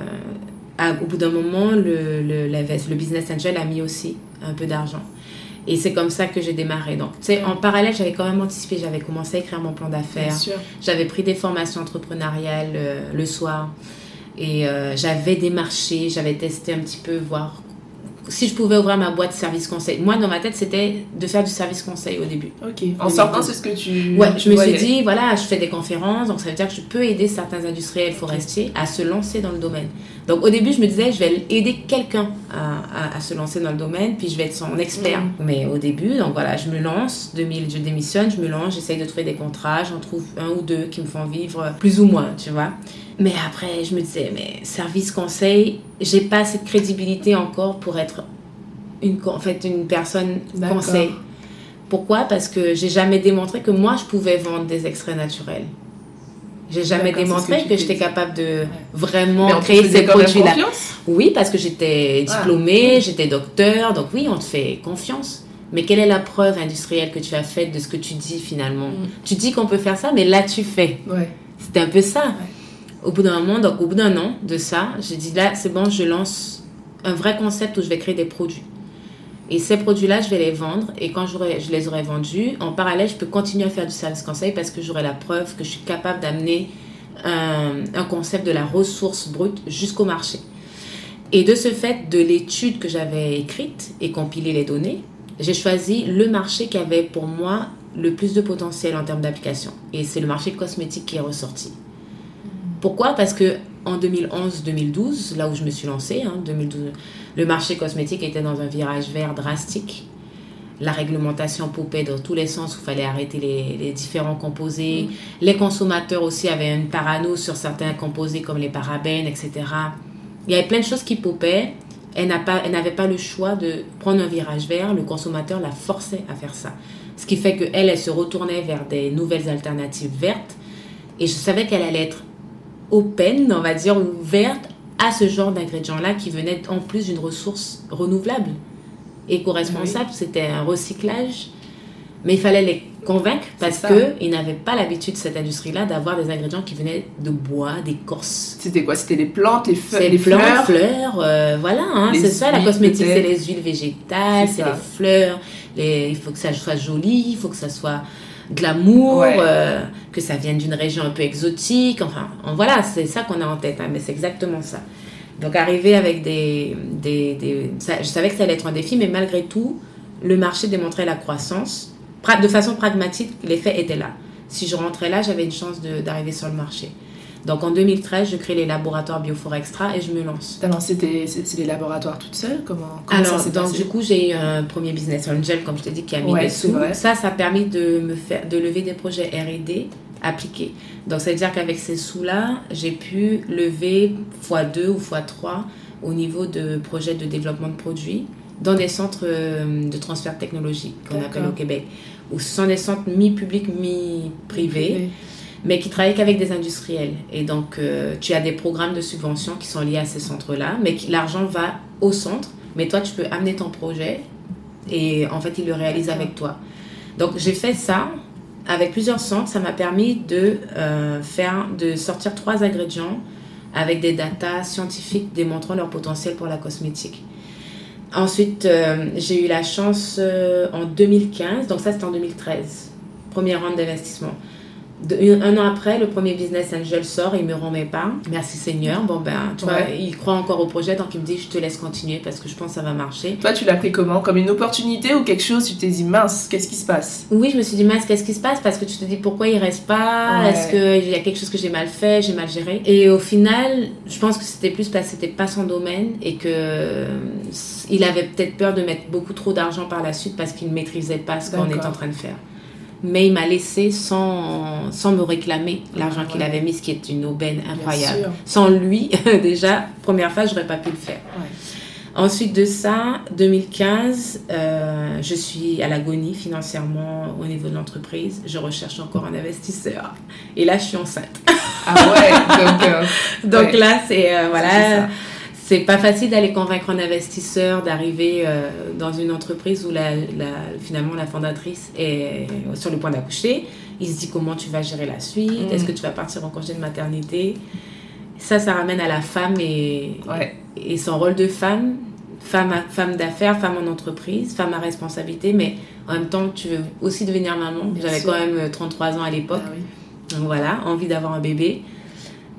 Speaker 2: à- au bout d'un moment, le, le, la- le business angel a mis aussi un peu d'argent. Et c'est comme ça que j'ai démarré. Donc, tu sais, en parallèle, j'avais quand même anticipé, j'avais commencé à écrire mon plan d'affaires. J'avais pris des formations entrepreneuriales euh, le soir et euh, j'avais démarché, j'avais testé un petit peu, voir si je pouvais ouvrir ma boîte de service conseil. Moi, dans ma tête, c'était de faire du service conseil au début.
Speaker 1: Ok. En sortant, c'est ce que tu.
Speaker 2: Ouais, je me
Speaker 1: voyais.
Speaker 2: suis dit, voilà, je fais des conférences, donc ça veut dire que je peux aider certains industriels forestiers à se lancer dans le domaine. Donc au début, je me disais, je vais aider quelqu'un à, à- à se lancer dans le domaine, puis je vais être son expert.
Speaker 1: Mhm.
Speaker 2: Mais au début, donc voilà, je me lance, 2000, je démissionne, je me lance, j'essaye de trouver des contrats, j'en trouve un ou deux qui me font vivre plus ou moins, tu vois. Mais après, je me disais, mais service conseil, j'ai pas assez de crédibilité encore pour être une, en fait, une personne conseil. Pourquoi? Parce que j'ai jamais démontré que moi je pouvais vendre des extraits naturels. J'ai jamais démontré
Speaker 1: que
Speaker 2: j'étais capable de vraiment créer ces produits-là. Oui, parce que j'étais diplômée, j'étais docteur, donc oui, on te fait confiance. Mais quelle est la preuve industrielle que tu as faite de ce que tu dis finalement
Speaker 1: Mm.
Speaker 2: Tu dis qu'on peut faire ça, mais là tu fais.
Speaker 1: Ouais.
Speaker 2: C'était un peu ça. Au bout d'un moment, donc au bout d'un an de ça, j'ai dit là, c'est bon, je lance un vrai concept où je vais créer des produits. Et ces produits-là, je vais les vendre. Et quand je les aurai vendus, en parallèle, je peux continuer à faire du service conseil parce que j'aurai la preuve que je suis capable d'amener un, un concept de la ressource brute jusqu'au marché. Et de ce fait, de l'étude que j'avais écrite et compilé les données, j'ai choisi le marché qui avait pour moi le plus de potentiel en termes d'application. Et c'est le marché cosmétique qui est ressorti. Pourquoi? Parce que en 2011-2012, là où je me suis lancée, hein, 2012, le marché cosmétique était dans un virage vert drastique. La réglementation popait dans tous les sens où il fallait arrêter les, les différents composés. Les consommateurs aussi avaient une parano sur certains composés comme les parabènes, etc. Il y avait plein de choses qui popaient. Elle n'a pas- n'avait pas le choix de prendre un virage vert. Le consommateur la forçait à faire ça. Ce qui fait qu'elle, elle se retournait vers des nouvelles alternatives vertes. Et je savais qu'elle allait être open, on va dire, ouverte à ce genre d'ingrédients-là qui venaient en plus d'une ressource renouvelable, éco-responsable. C'était un recyclage. Mais il fallait les convaincre parce qu'ils n'avaient pas l'habitude, cette industrie-là, d'avoir des ingrédients qui venaient de bois, d'écorce.
Speaker 1: C'était quoi? C'était les plantes, les,
Speaker 2: C'est
Speaker 1: les
Speaker 2: les fleurs,
Speaker 1: fleurs.
Speaker 2: euh, voilà, hein, c'est ça la cosmétique, c'est les huiles végétales,
Speaker 1: C'est
Speaker 2: les fleurs, les, il faut que ça soit joli, il faut que ça soit glamour,
Speaker 1: Ouais.
Speaker 2: euh, que ça vienne d'une région un peu exotique, enfin, en- voilà, c'est ça qu'on a en tête, hein, mais c'est exactement ça. Donc arriver avec des... des, des ça- je savais que ça allait être un défi, mais malgré tout, le marché démontrait la croissance. De façon pragmatique, l'effet était là. Si je rentrais là, j'avais une chance d'arriver sur le marché. Donc en 2013, je crée les laboratoires Biofor Extra et je me lance.
Speaker 1: T'as lancé tes- c'est c'est les laboratoires toute seule Comment, comment
Speaker 2: Alors,
Speaker 1: ça
Speaker 2: donc
Speaker 1: passé?
Speaker 2: du coup, j'ai eu un premier business angel, comme je t'ai dit, qui a mis
Speaker 1: Ouais,
Speaker 2: des sous. Ça, ça a permis de me faire, de lever des projets R&D appliqués. Donc, ça veut dire qu'avec ces sous-là, j'ai pu lever x2 ou x3 au niveau de projets de développement de produits dans des centres euh, de transfert technologique qu'on appelle au Québec, où ce sont des centres mi-publics, mi-privés. Mais qui travaille qu'avec des industriels. Et donc, euh, tu as des programmes de subvention qui sont liés à ces centres-là, mais l'argent va au centre, mais toi, tu peux amener ton projet et en fait, ils le réalisent avec toi. Donc, j'ai fait ça avec plusieurs centres. Ça m'a permis de, euh, faire, de sortir trois ingrédients avec des datas scientifiques démontrant leur potentiel pour la cosmétique. Ensuite, euh, j'ai eu la chance en 2015, donc ça c'était en 2013, première ronde d'investissement un an après, le premier business angel sort, il me rend mes pas. Merci Seigneur. Bon ben, tu vois, il croit encore au projet, donc il me dit je te laisse continuer parce que je pense que ça va marcher.
Speaker 1: Toi, tu l'as pris comment? Comme une opportunité ou quelque chose? Tu t'es dit mince, qu'est-ce qui se passe?
Speaker 2: Oui, je me suis dit mince, qu'est-ce qui se passe? Parce que tu te dis pourquoi il reste pas? Est-ce qu'il y a quelque chose que j'ai mal fait, j'ai mal géré. Et au final, je pense que c'était plus parce que c'était pas son domaine et que il avait peut-être peur de mettre beaucoup trop d'argent par la suite parce qu'il ne maîtrisait pas ce qu'on est en train de faire mais il m'a laissé sans, sans me réclamer l'argent qu'il avait mis, ce qui est une aubaine incroyable. Sans lui, déjà, première fois, j'aurais pas pu le faire. Ensuite de ça, 2015, euh, je suis à l'agonie financièrement au niveau de l'entreprise. Je recherche encore un investisseur. Et là, je suis enceinte.
Speaker 1: Ah ouais, donc, euh,
Speaker 2: donc là, c'est euh, voilà c'est pas facile d'aller convaincre un investisseur d'arriver euh, dans une entreprise où la, finalement la fondatrice est sur le point d'accoucher. Il se dit comment tu vas gérer la suite, mm. est-ce que tu vas partir en congé de maternité? Ça, ça ramène à la femme et, et son rôle de femme, femme, femme d'affaires, femme en entreprise, femme à responsabilité, mais en même temps, tu veux aussi devenir maman. J'avais quand même 33 ans à l'époque. Ah Donc voilà, envie d'avoir un bébé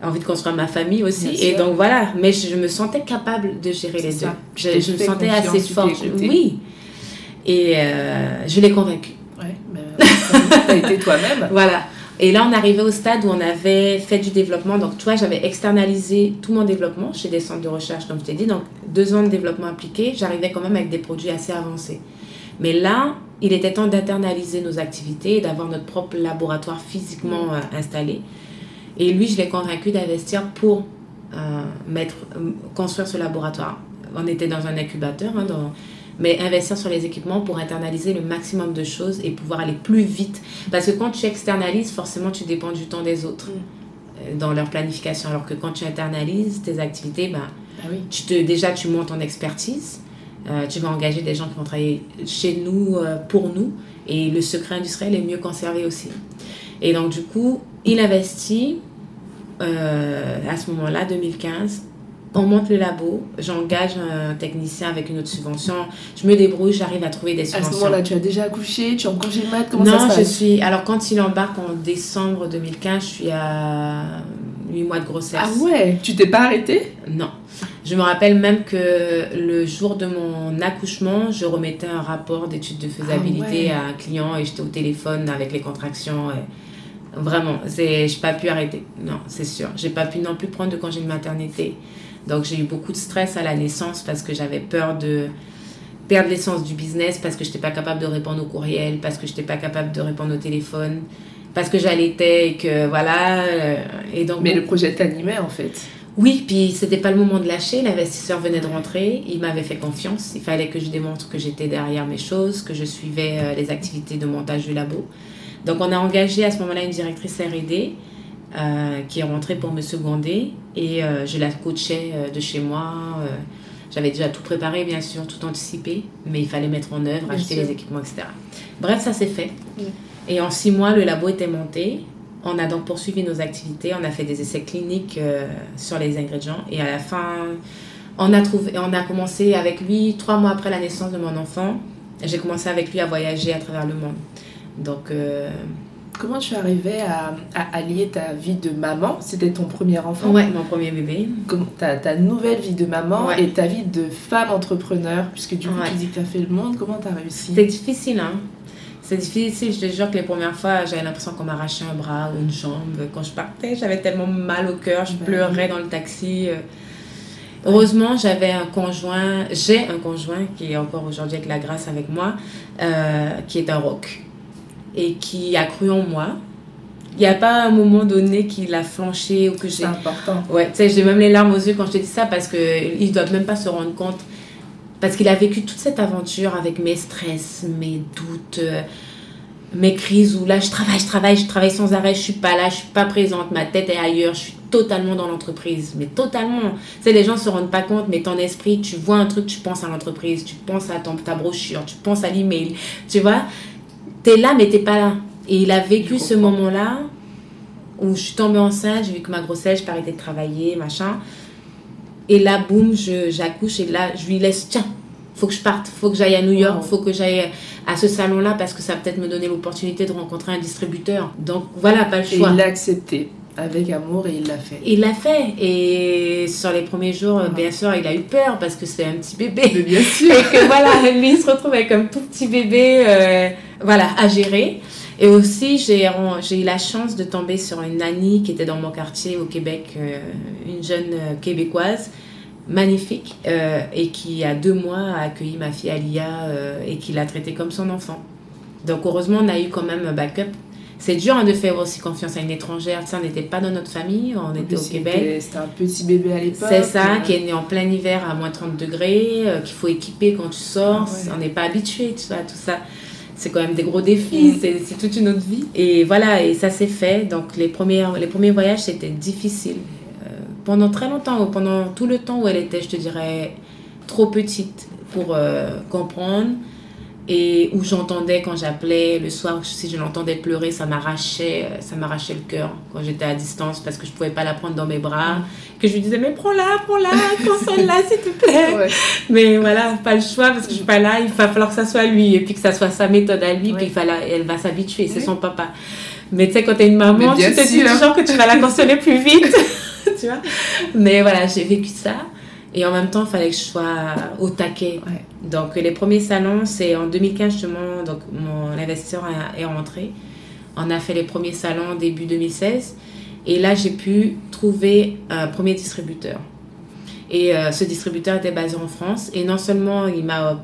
Speaker 2: envie de construire ma famille aussi. et donc voilà, mais je, me sentais capable de gérer les deux. Je, me sentais assez forte. Oui. Et euh, je l'ai convaincue.
Speaker 1: Ouais, mais as été toi-même.
Speaker 2: Voilà. Et là, on arrivait au stade où on avait fait du développement. Donc, tu vois, j'avais externalisé tout mon développement chez des centres de recherche, comme je t'ai dit. Donc, deux ans de développement appliqué, j'arrivais quand même avec des produits assez avancés. Mais là, il était temps d'internaliser nos activités et d'avoir notre propre laboratoire physiquement euh, installé. Et lui, je l'ai convaincu d'investir pour euh, mettre, euh, construire ce laboratoire. On était dans un incubateur, hein, mais investir sur les équipements pour internaliser le maximum de choses et pouvoir aller plus vite. Parce que quand tu externalises, forcément, tu dépends du temps des autres mm. euh, dans leur planification. Alors que quand tu internalises tes activités, ben, oui. tu te, déjà, tu montes en expertise. tu vas engager des gens qui vont travailler chez nous, pour nous. Et le secret industriel est mieux conservé aussi. Et donc, du coup, il investit euh, à ce moment-là, 2015. On monte le labo, j'engage un technicien avec une autre subvention, je me débrouille, j'arrive à trouver des subventions.
Speaker 1: À ce moment-là, tu as déjà accouché, tu es en congé mat,
Speaker 2: comment ça se passe? je suis. Alors, quand il embarque en décembre 2015, je suis à 8 mois de grossesse.
Speaker 1: Ah ouais? Tu t'es pas arrêtée?
Speaker 2: Non. Je me rappelle même que le jour de mon accouchement, je remettais un rapport d'étude de faisabilité ah à un client et j'étais au téléphone avec les contractions. Et Vraiment, c'est, j'ai pas pu arrêter. Non, c'est sûr. J'ai pas pu non plus prendre de congé de maternité. Donc j'ai eu beaucoup de stress à la naissance parce que j'avais peur de perdre l'essence du business parce que je n'étais pas capable de répondre aux courriels, parce que je n'étais pas capable de répondre au téléphone, parce que j'allaitais et que voilà. Euh, et donc,
Speaker 1: Mais le projet t'animait en fait.
Speaker 2: Oui, puis c'était pas le moment de lâcher. L'investisseur venait de rentrer, il m'avait fait confiance. Il fallait que je démontre que j'étais derrière mes choses, que je suivais euh, les activités de montage du labo. Donc on a engagé à ce moment-là une directrice R&D euh, qui est rentrée pour me seconder et euh, je la coachais euh, de chez moi. J'avais déjà tout préparé, bien sûr, tout anticipé, mais il fallait mettre en œuvre, acheter les équipements, etc. Bref, ça s'est fait. Et en six mois, le labo était monté. On a donc poursuivi nos activités. On a fait des essais cliniques sur les ingrédients. Et à la fin, on a, trouvé, on a commencé avec lui, trois mois après la naissance de mon enfant, j'ai commencé avec lui à voyager à travers le monde. Donc. Euh,
Speaker 1: Comment tu arrivais à, à, allier ta vie de maman C'était ton premier enfant
Speaker 2: Ouais, mon premier bébé.
Speaker 1: ta, ta nouvelle vie de maman et ta vie de femme entrepreneur, puisque du coup tu dis que tu as fait le monde, comment tu as réussi
Speaker 2: C'est difficile, hein c'est difficile, je te jure que les premières fois, j'avais l'impression qu'on m'arrachait un bras ou une jambe. Quand je partais, j'avais tellement mal au cœur, je pleurais dans le taxi. Euh. Heureusement, j'avais un conjoint, j'ai un conjoint qui est encore aujourd'hui avec la grâce avec moi, euh, qui est un rock et qui a cru en moi. Il n'y a pas un moment donné qu'il a flanché ou que j'ai.
Speaker 1: C'est important.
Speaker 2: Ouais, tu sais, j'ai même les larmes aux yeux quand je te dis ça parce qu'ils ne doivent même pas se rendre compte. Parce qu'il a vécu toute cette aventure avec mes stress, mes doutes. mes crises où là, je travaille, je travaille, je travaille sans arrêt, je suis pas là, je suis pas présente, ma tête est ailleurs, je suis totalement dans l'entreprise, mais totalement. Tu sais, les gens se rendent pas compte, mais ton esprit, tu vois un truc, tu penses à l'entreprise, tu penses à ton, ta brochure, tu penses à l'email, tu vois? Tu es là, mais t'es pas là. Et il a vécu ce moment-là où je suis tombée enceinte, j'ai vu que ma grossesse, je arrêter de travailler, machin. Et là, boum, j'accouche et là, je lui laisse, tiens, faut que je parte, faut que j'aille à New York, faut que j'aille à ce salon-là parce que ça va peut-être me donner l'opportunité de rencontrer un distributeur. Donc voilà, pas le choix.
Speaker 1: Et il l'a accepté avec amour et il l'a fait.
Speaker 2: Il l'a fait. Et sur les premiers jours, bien sûr, il a eu peur parce que c'est un petit bébé.
Speaker 1: bien sûr.
Speaker 2: et que voilà, lui, il se retrouve avec un tout petit bébé, euh, voilà, à gérer. Et aussi, j'ai eu la chance de tomber sur une nanny qui était dans mon quartier au Québec, euh, une jeune euh, québécoise magnifique euh, et qui, a deux mois, a accueilli ma fille Alia et qui l'a traitée comme son enfant. Donc, heureusement, on a eu quand même un backup. C'est dur hein, de faire aussi confiance à une étrangère. Ça, on n'était pas dans notre famille, on était au Québec.
Speaker 1: C'était un petit bébé à l'époque.
Speaker 2: C'est ça, qui est né en plein hiver à moins 30 degrés, qu'il faut équiper quand tu sors. Ah on n'est pas habitué, tu vois, tout ça c'est quand même des gros défis, c'est toute une autre vie. Et voilà, et ça s'est fait. Donc les premiers, les premiers voyages, c'était difficile. Euh, pendant très longtemps, pendant tout le temps où elle était, je te dirais, trop petite pour euh, comprendre et où j'entendais quand j'appelais le soir, si je l'entendais pleurer, ça m'arrachait, ça m'arrachait le cœur quand j'étais à distance parce que je pouvais pas la prendre dans mes bras, que je lui disais mais prends-la, prends-la, console-la s'il te plaît. Mais voilà, pas le choix parce que je suis pas là, il va falloir que ça soit lui et puis que ça soit sa méthode à lui, puis il elle va s'habituer, c'est son papa. Mais tu sais quand tu es une maman, tu te dis toujours que tu vas la consoler plus vite, tu vois. Mais voilà, j'ai vécu ça. Et en même temps, il fallait que je sois au taquet. Donc, les premiers salons, c'est en 2015, justement, donc mon investisseur est rentré. On a fait les premiers salons début 2016. Et là, j'ai pu trouver un premier distributeur. Et euh, ce distributeur était basé en France. Et non seulement il m'a,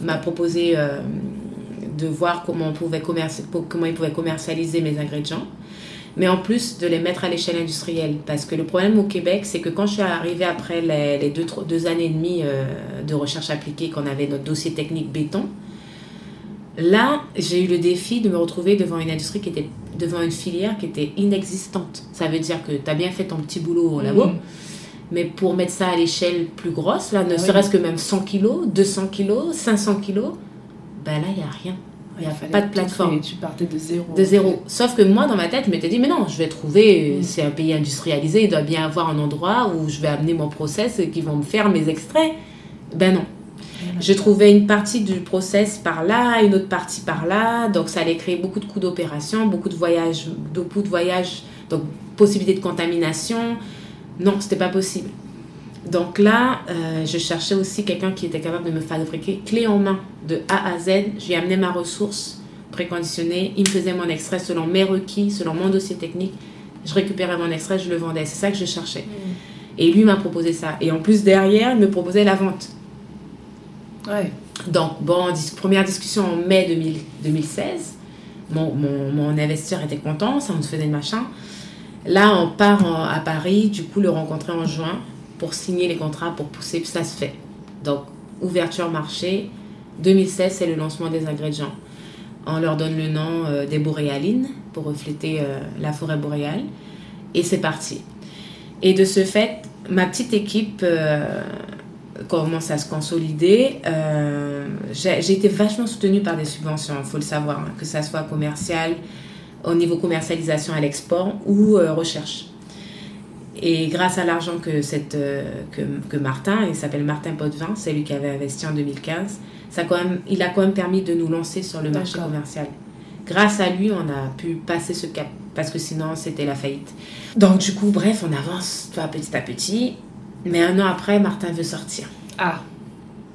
Speaker 2: m'a proposé euh, de voir comment, on pouvait comment il pouvait commercialiser mes ingrédients, mais en plus de les mettre à l'échelle industrielle. Parce que le problème au Québec, c'est que quand je suis arrivée après les, deux, deux, années et demie euh, de recherche appliquée, qu'on avait notre dossier technique béton, là, j'ai eu le défi de me retrouver devant une industrie qui était, devant une filière qui était inexistante. Ça veut dire que tu as bien fait ton petit boulot au labo. Mmh. Mais pour mettre ça à l'échelle plus grosse, là, ne ah serait-ce que même 100 kilos, 200 kilos, 500 kilos, ben là, il n'y a rien. Il n'y a pas de plateforme.
Speaker 1: tu partais de zéro.
Speaker 2: De zéro. Sauf que moi, dans ma tête, je m'étais dit, mais non, je vais trouver, mm. c'est un pays industrialisé, il doit bien avoir un endroit où je vais amener mon process et qui vont me faire mes extraits. Ben non. Je trouvais une partie du process par là, une autre partie par là. Donc, ça allait créer beaucoup de coûts d'opération, beaucoup de voyages, beaucoup de voyages, donc possibilité de contamination. Non, c'était pas possible. Donc là, euh, je cherchais aussi quelqu'un qui était capable de me fabriquer clé en main de A à Z. Je lui amenais ma ressource préconditionnée. Il me faisait mon extrait selon mes requis, selon mon dossier technique. Je récupérais mon extrait, je le vendais. C'est ça que je cherchais. Mm. Et lui m'a proposé ça. Et en plus, derrière, il me proposait la vente.
Speaker 1: Ouais.
Speaker 2: Donc, bon, première discussion en mai 2016. Mon, mon, investisseur était content, ça me faisait le machin. Là, on part à Paris, du coup, le rencontrer en juin pour signer les contrats, pour pousser, ça se fait. Donc, ouverture marché. 2016, c'est le lancement des ingrédients. On leur donne le nom euh, des boréalines pour refléter euh, la forêt boréale. Et c'est parti. Et de ce fait, ma petite équipe euh, commence à se consolider. J'ai été vachement soutenue par des subventions, il faut le savoir, hein, que ça soit commercial, au niveau commercialisation à l'export ou recherche. Et grâce à l'argent que, cette, euh, que, que, Martin, il s'appelle Martin Potvin, c'est lui qui avait investi en 2015, ça quand même, il a quand même permis de nous lancer sur le marché commercial. Grâce à lui, on a pu passer ce cap, parce que sinon, c'était la faillite. Donc, du coup, bref, on avance petit à petit. Mais un an après, Martin veut sortir.
Speaker 1: Ah,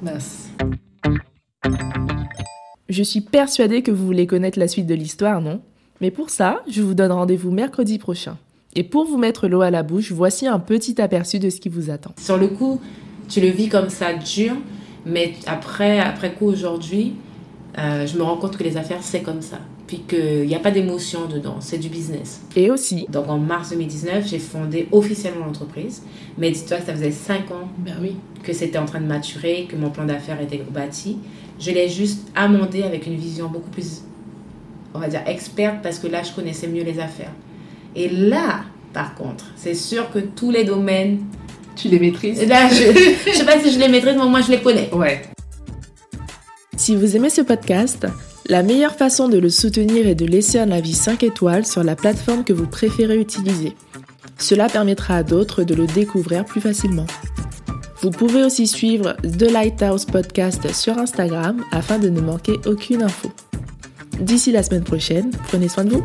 Speaker 1: mince. Je suis persuadée que vous voulez connaître la suite de l'histoire, non? Mais pour ça, je vous donne rendez-vous mercredi prochain. Et pour vous mettre l'eau à la bouche, voici un petit aperçu de ce qui vous attend.
Speaker 2: Sur le coup, tu le vis comme ça, dur, mais après, après coup, aujourd'hui, euh, je me rends compte que les affaires, c'est comme ça. Puis qu'il n'y a pas d'émotion dedans, c'est du business.
Speaker 1: Et aussi.
Speaker 2: Donc en mars 2019, j'ai fondé officiellement l'entreprise. Mais dis-toi que ça faisait 5 ans
Speaker 1: ben oui.
Speaker 2: que c'était en train de maturer, que mon plan d'affaires était bâti. Je l'ai juste amendé avec une vision beaucoup plus on va dire, experte parce que là, je connaissais mieux les affaires. Et là, par contre, c'est sûr que tous les domaines.
Speaker 1: Tu les maîtrises
Speaker 2: Là, je ne sais pas si je les maîtrise, mais moi, je les connais.
Speaker 1: Ouais. Si vous aimez ce podcast, la meilleure façon de le soutenir est de laisser un avis 5 étoiles sur la plateforme que vous préférez utiliser. Cela permettra à d'autres de le découvrir plus facilement. Vous pouvez aussi suivre The Lighthouse Podcast sur Instagram afin de ne manquer aucune info. D'ici la semaine prochaine, prenez soin de vous.